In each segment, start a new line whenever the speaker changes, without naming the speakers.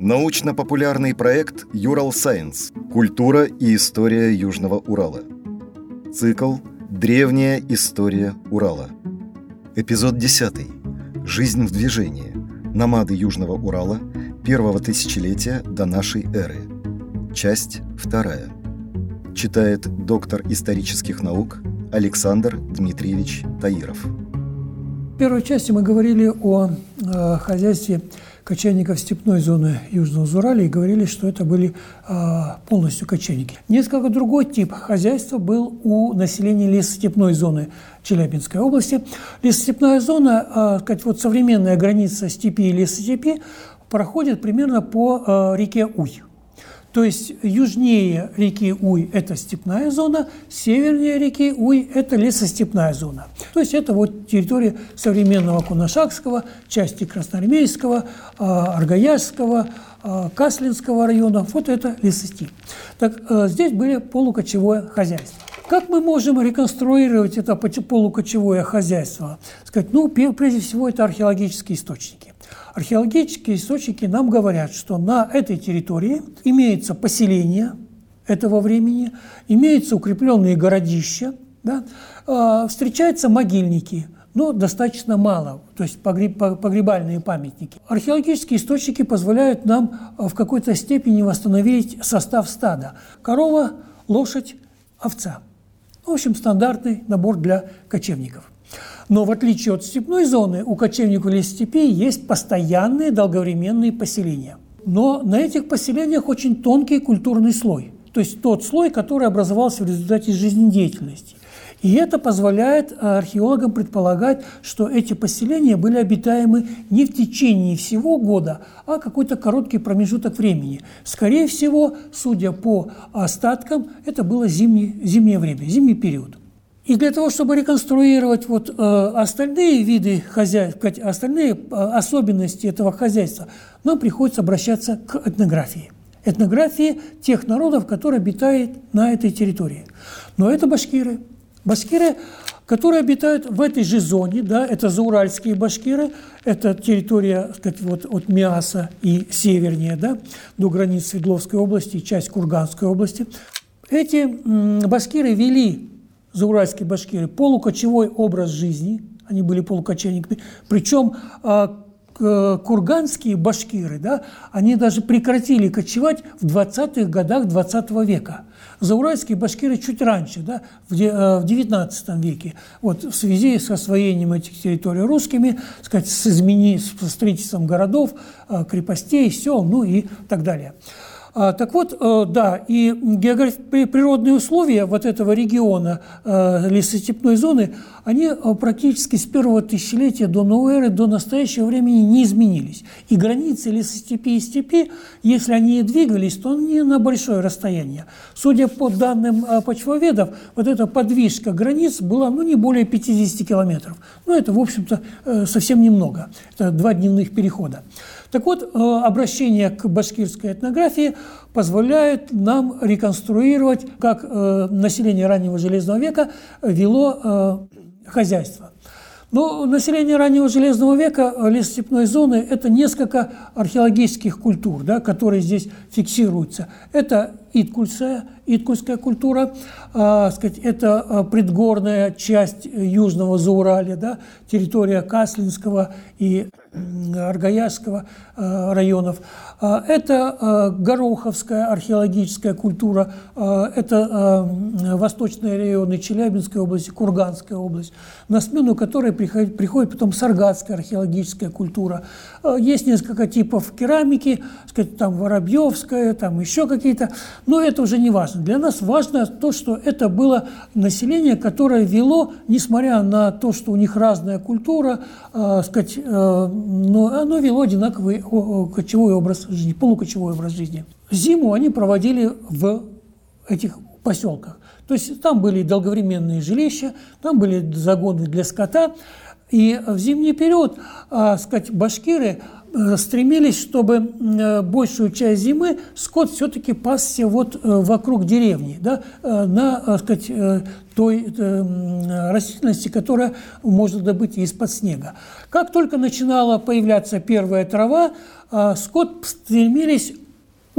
Научно-популярный проект «Юрал Сайенс. Культура и история Южного Урала». Цикл «Древняя история Урала». Эпизод 10. Жизнь в движении. Намады Южного Урала первого тысячелетия до нашей эры. Часть вторая. Читает доктор исторических наук Александр Дмитриевич Таиров.
В первой части мы говорили о э, хозяйстве кочевников степной зоны Южного Зурали и говорили, что это были а, полностью кочевники. Несколько другой тип хозяйства был у населения лесостепной зоны Челябинской области. Лесостепная зона, а, сказать, вот современная граница степи и лесостепи проходит примерно по а, реке Уй. То есть южнее реки Уй – это степная зона, севернее реки Уй – это лесостепная зона. То есть это вот территория современного Кунашакского, части Красноармейского, а, Аргаясского, а, Каслинского района. Вот это лесостеп. Так а, здесь были полукочевое хозяйство. Как мы можем реконструировать это полукочевое хозяйство? Сказать, ну, прежде всего, это археологические источники. Археологические источники нам говорят, что на этой территории имеется поселение этого времени, имеются укрепленные городища, да, э, встречаются могильники, но достаточно мало, то есть погреб, погребальные памятники. Археологические источники позволяют нам а, в какой-то степени восстановить состав стада. Корова, лошадь, овца. В общем, стандартный набор для кочевников. Но в отличие от степной зоны, у кочевников лесостепи есть постоянные долговременные поселения. Но на этих поселениях очень тонкий культурный слой. То есть тот слой, который образовался в результате жизнедеятельности. И это позволяет археологам предполагать, что эти поселения были обитаемы не в течение всего года, а какой-то короткий промежуток времени. Скорее всего, судя по остаткам, это было зимнее, зимнее время, зимний период. И для того, чтобы реконструировать вот, э, остальные виды хозяйства, остальные э, особенности этого хозяйства, нам приходится обращаться к этнографии. Этнографии тех народов, которые обитают на этой территории. Но это башкиры. Башкиры, которые обитают в этой же зоне, да, это зауральские башкиры, это территория сказать, вот, от Миаса и севернее, да, до границ Свердловской области, часть Курганской области. Эти башкиры вели зауральские башкиры, полукочевой образ жизни, они были полукочевниками, причем а, курганские башкиры, да, они даже прекратили кочевать в 20-х годах 20 -го века. Зауральские башкиры чуть раньше, да, в XIX веке, вот, в связи с освоением этих территорий русскими, сказать, с, измени, с строительством городов, а, крепостей, сел, ну и так далее. А, так вот, э, да, и природные условия вот этого региона э, лесостепной зоны, они э, практически с первого тысячелетия до новой эры, до настоящего времени не изменились. И границы лесостепи и степи, если они и двигались, то не на большое расстояние. Судя по данным почвоведов, вот эта подвижка границ была ну, не более 50 километров. Ну, это, в общем-то, совсем немного. Это два дневных перехода. Так вот, э, обращение к башкирской этнографии позволяет нам реконструировать, как э, население раннего Железного века вело э, хозяйство. Но население раннего Железного века лесостепной зоны – это несколько археологических культур, да, которые здесь фиксируются. Это Иткульская, Иткульская культура, э, сказать, это предгорная часть Южного Зауралья, да, территория Каслинского и Аргаясского э, районов. Э, это э, Гороховская археологическая культура, это восточные районы Челябинской области, Курганская область, на смену которой приходит, приходит потом Саргатская археологическая культура. Есть несколько типов керамики, сказать, там Воробьевская, там еще какие-то, но это уже не важно. Для нас важно то, что это было население, которое вело, несмотря на то, что у них разная культура, сказать, но оно вело одинаковый кочевой образ жизни, полукочевой образ жизни. Зиму они проводили в этих поселках. То есть там были долговременные жилища, там были загоны для скота. И в зимний период, а, сказать, башкиры стремились, чтобы большую часть зимы скот все-таки пасся вот вокруг деревни, да, на, так сказать, той растительности, которая можно добыть из-под снега. Как только начинала появляться первая трава, скот стремились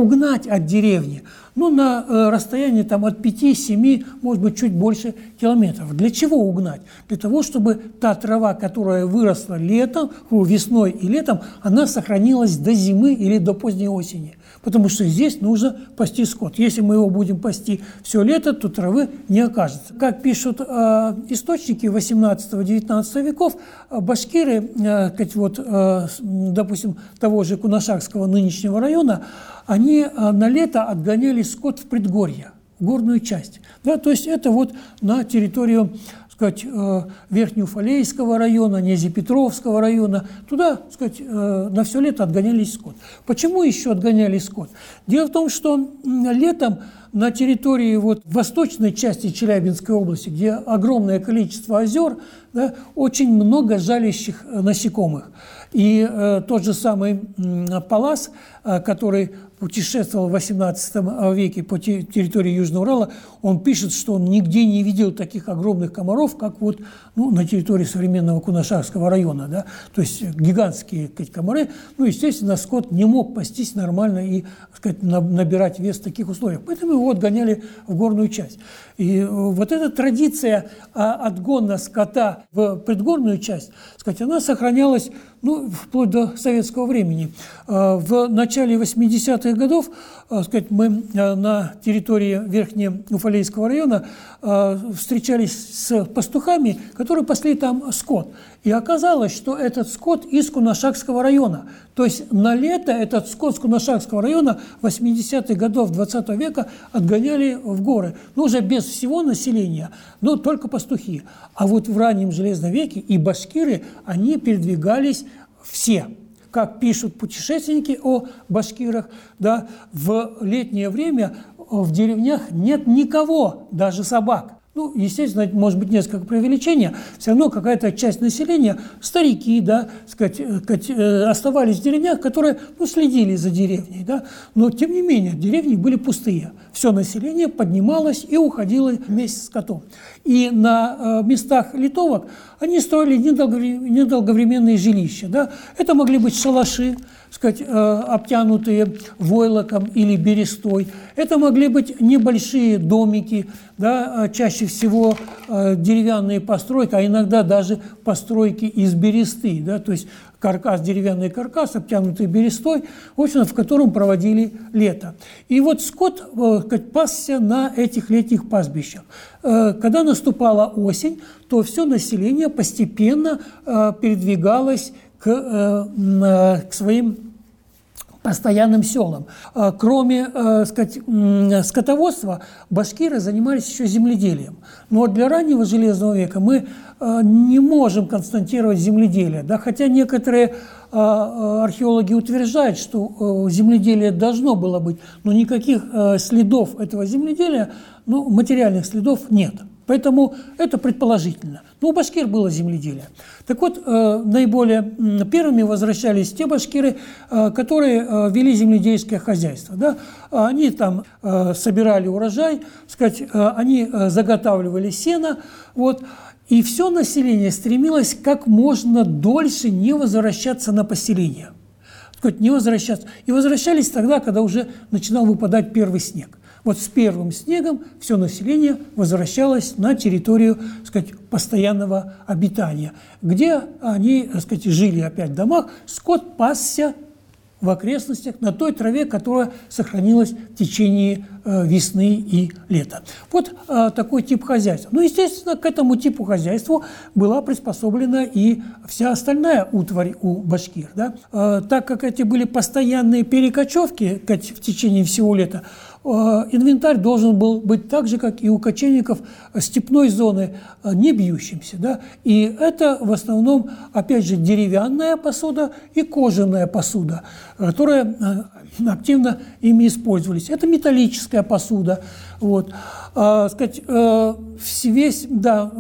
угнать от деревни – ну, на э, расстоянии там, от 5-7, может быть, чуть больше километров. Для чего угнать? Для того, чтобы та трава, которая выросла летом, весной и летом, она сохранилась до зимы или до поздней осени. Потому что здесь нужно пасти скот. Если мы его будем пасти все лето, то травы не окажется. Как пишут э, источники 18-19 веков, э, башкиры, э, вот, э, допустим, того же Кунашакского нынешнего района, они э, на лето отгоняли скот в предгорье, в горную часть. Да, то есть это вот на территорию сказать, э, Верхнеуфалейского района, Незепетровского района, туда, сказать, э, на все лето отгонялись скот. Почему еще отгоняли скот? Дело в том, что летом на территории вот восточной части Челябинской области, где огромное количество озер, да, очень много жалящих насекомых. И э, тот же самый э, Палас, э, который путешествовал в XVIII веке по территории Южного Урала, он пишет, что он нигде не видел таких огромных комаров, как вот ну, на территории современного Кунашарского района. Да? То есть гигантские сказать, комары. Ну, естественно, скот не мог пастись нормально и сказать, набирать вес в таких условиях. Поэтому его отгоняли в горную часть. И э, вот эта традиция а, отгона скота в предгорную часть, сказать, она сохранялась ну, вплоть до советского времени. А, в начале 80-х годов а, сказать, мы на территории Верхнеуфалейского района встречались с пастухами, которые пасли там скот. И оказалось, что этот скот из Кунашакского района. То есть на лето этот скот с Кунашакского района 80-х годов 20 века отгоняли в горы. Ну, уже без всего населения, но только пастухи. А вот в раннем Железном веке и башкиры, они передвигались все как пишут путешественники о башкирах, да, в летнее время в деревнях нет никого, даже собак. Ну, естественно, может быть несколько преувеличения, все равно какая-то часть населения, старики, да, сказать, э, э, оставались в деревнях, которые ну, следили за деревней, да, но тем не менее деревни были пустые. Все население поднималось и уходило вместе с котом. И на э, местах литовок они строили недолговременные жилища. Да. Это могли быть шалаши, сказать, обтянутые войлоком или берестой. Это могли быть небольшие домики, да, чаще всего деревянные постройки, а иногда даже постройки из бересты, да, то есть каркас, деревянный каркас, обтянутый берестой, в общем, в котором проводили лето. И вот скот сказать, пасся на этих летних пастбищах. Когда наступала осень, то все население постепенно передвигалось к, к своим постоянным селам. А, кроме э, сказать, скотоводства, башкиры занимались еще земледелием. Но для раннего Железного века мы э, не можем констатировать земледелие. Да, хотя некоторые а, археологи утверждают, что э, земледелие должно было быть, но никаких следов этого земледелия, ну, материальных следов нет. Поэтому это предположительно. Но у башкир было земледелие. Так вот, э, наиболее первыми возвращались те башкиры, э, которые э, вели земледельское хозяйство. Да? Они там собирали урожай, сказать, они заготавливали сено. Вот, и все население стремилось как можно дольше не возвращаться на поселение. Сказать, не возвращаться. И возвращались тогда, когда уже начинал выпадать первый снег. Вот с первым снегом все население возвращалось на территорию сказать, постоянного обитания, где они сказать, жили опять в домах, скот пасся в окрестностях на той траве, которая сохранилась в течение э, весны и лета. Вот э, такой тип хозяйства. Ну, естественно, к этому типу хозяйства была приспособлена и вся остальная утварь у башкир. Да? Э, так как эти были постоянные перекочевки в течение всего лета, инвентарь должен был быть так же, как и у кочевников степной зоны, э, не бьющимся. Да? И это в основном, опять же, деревянная посуда и кожаная посуда, которая э, активно ими использовались. Это металлическая посуда. Вот. А, сказать, весь, да,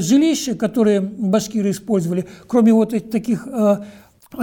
жилища, которые башкиры использовали, кроме вот этих таких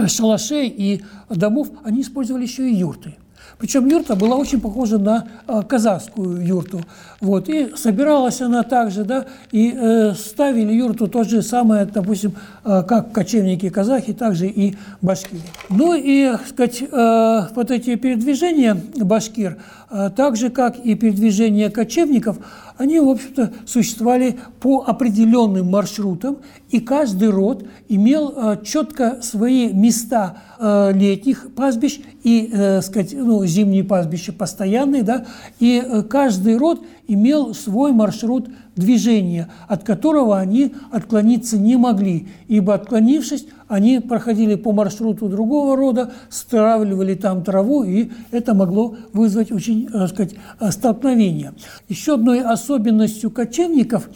шалашей и домов, они использовали еще и юрты. Причем юрта была очень похожа на э, казахскую юрту. Вот. И собиралась она также, да, и э, ставили юрту то же самое, допустим, э, как кочевники-казахи, также и башкиры. Ну и, сказать, э, вот эти передвижения башкир, э, так же, как и передвижения кочевников, они, в общем-то, существовали по определенным маршрутам, и каждый род имел э, четко свои места э, летних пастбищ и, э, сказать, ну, зимние пастбища постоянные, да, и каждый род имел свой маршрут движения, от которого они отклониться не могли, ибо отклонившись, они проходили по маршруту другого рода, стравливали там траву, и это могло вызвать очень, так сказать, столкновение. Еще одной особенностью кочевников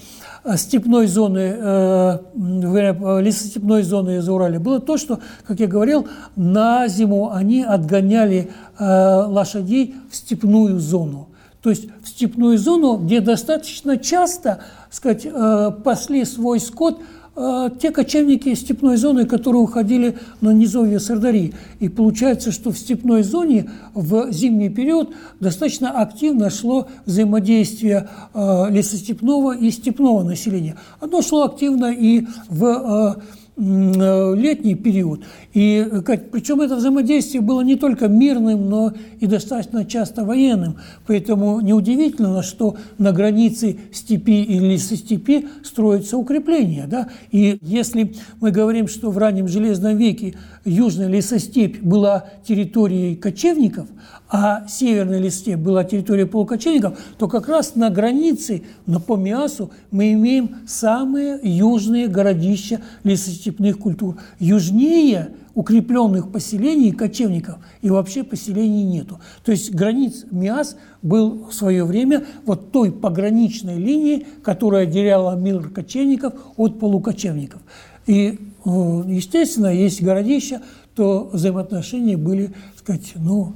э, степной зоны, э, лесостепной зоны из Урала было то, что, как я говорил, на зиму они отгоняли э, лошадей в степную зону то есть в степную зону, где достаточно часто сказать, э, пасли свой скот э, те кочевники степной зоны, которые уходили на низовье Сардари. И получается, что в степной зоне в зимний период достаточно активно шло взаимодействие э, лесостепного и степного населения. Оно шло активно и в летний период. И причем это взаимодействие было не только мирным, но и достаточно часто военным. Поэтому неудивительно, что на границе степи или лесостепи строятся укрепления. Да? И если мы говорим, что в раннем Железном веке южная лесостепь была территорией кочевников, а северная лесостепь была территорией полукочевников, то как раз на границе, на по Миасу, мы имеем самые южные городища лесостепных культур. Южнее укрепленных поселений кочевников и вообще поселений нету. То есть границ Миас был в свое время вот той пограничной линией, которая отделяла мир кочевников от полукочевников. И, э, естественно, есть городища, то взаимоотношения были, так сказать, ну,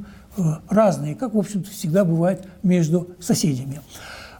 разные, как, в общем-то, всегда бывает между соседями.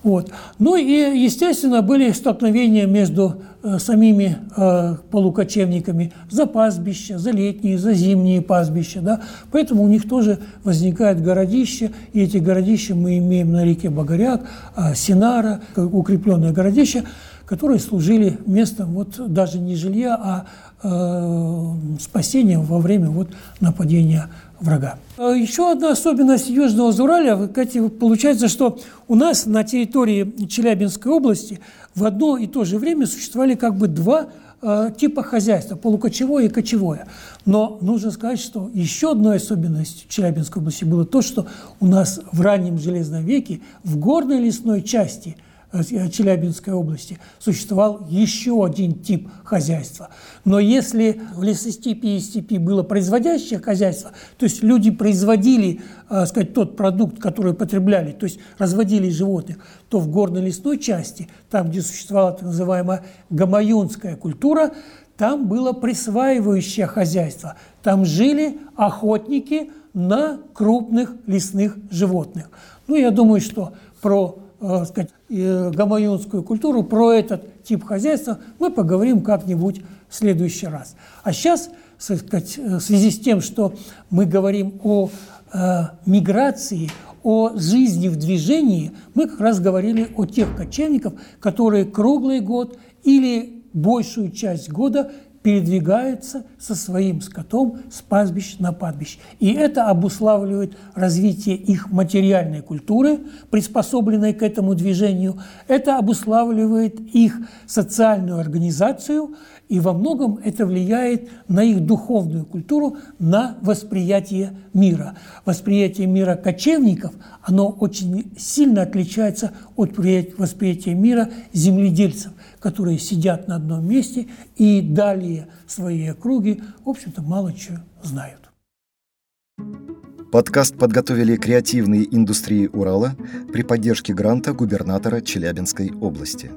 Вот. Ну и, естественно, были столкновения между э, самими э, полукочевниками за пастбища, за летние, за зимние пастбища. Да? Поэтому у них тоже возникает городище, и эти городища мы имеем на реке Багаряк, э, Синара, укрепленное городище, которые служили местом вот даже не жилья, а э, спасением во время вот нападения врага. А еще одна особенность Южного Зураля, получается, что у нас на территории Челябинской области в одно и то же время существовали как бы два э, типа хозяйства, полукочевое и кочевое. Но нужно сказать, что еще одной особенностью Челябинской области было то, что у нас в раннем Железном веке в горной лесной части – Челябинской области существовал еще один тип хозяйства. Но если в лесостепи и степи было производящее хозяйство, то есть люди производили э, сказать, тот продукт, который потребляли, то есть разводили животных, то в горно-лесной части, там, где существовала так называемая гамаюнская культура, там было присваивающее хозяйство. Там жили охотники на крупных лесных животных. Ну, я думаю, что про э, сказать, э, гамаюнскую культуру, про этот тип хозяйства мы поговорим как-нибудь в следующий раз. А сейчас, сказать, э, в связи с тем, что мы говорим о э, миграции, о жизни в движении, мы как раз говорили о тех кочевников, которые круглый год или большую часть года передвигаются со своим скотом с пастбищ на пастбище. И это обуславливает развитие их материальной культуры, приспособленной к этому движению. Это обуславливает их социальную организацию, и во многом это влияет на их духовную культуру, на восприятие мира. Восприятие мира кочевников, оно очень сильно отличается от восприятия мира земледельцев, которые сидят на одном месте и далее свои округи, в общем-то, мало чего знают.
Подкаст подготовили креативные индустрии Урала при поддержке гранта губернатора Челябинской области.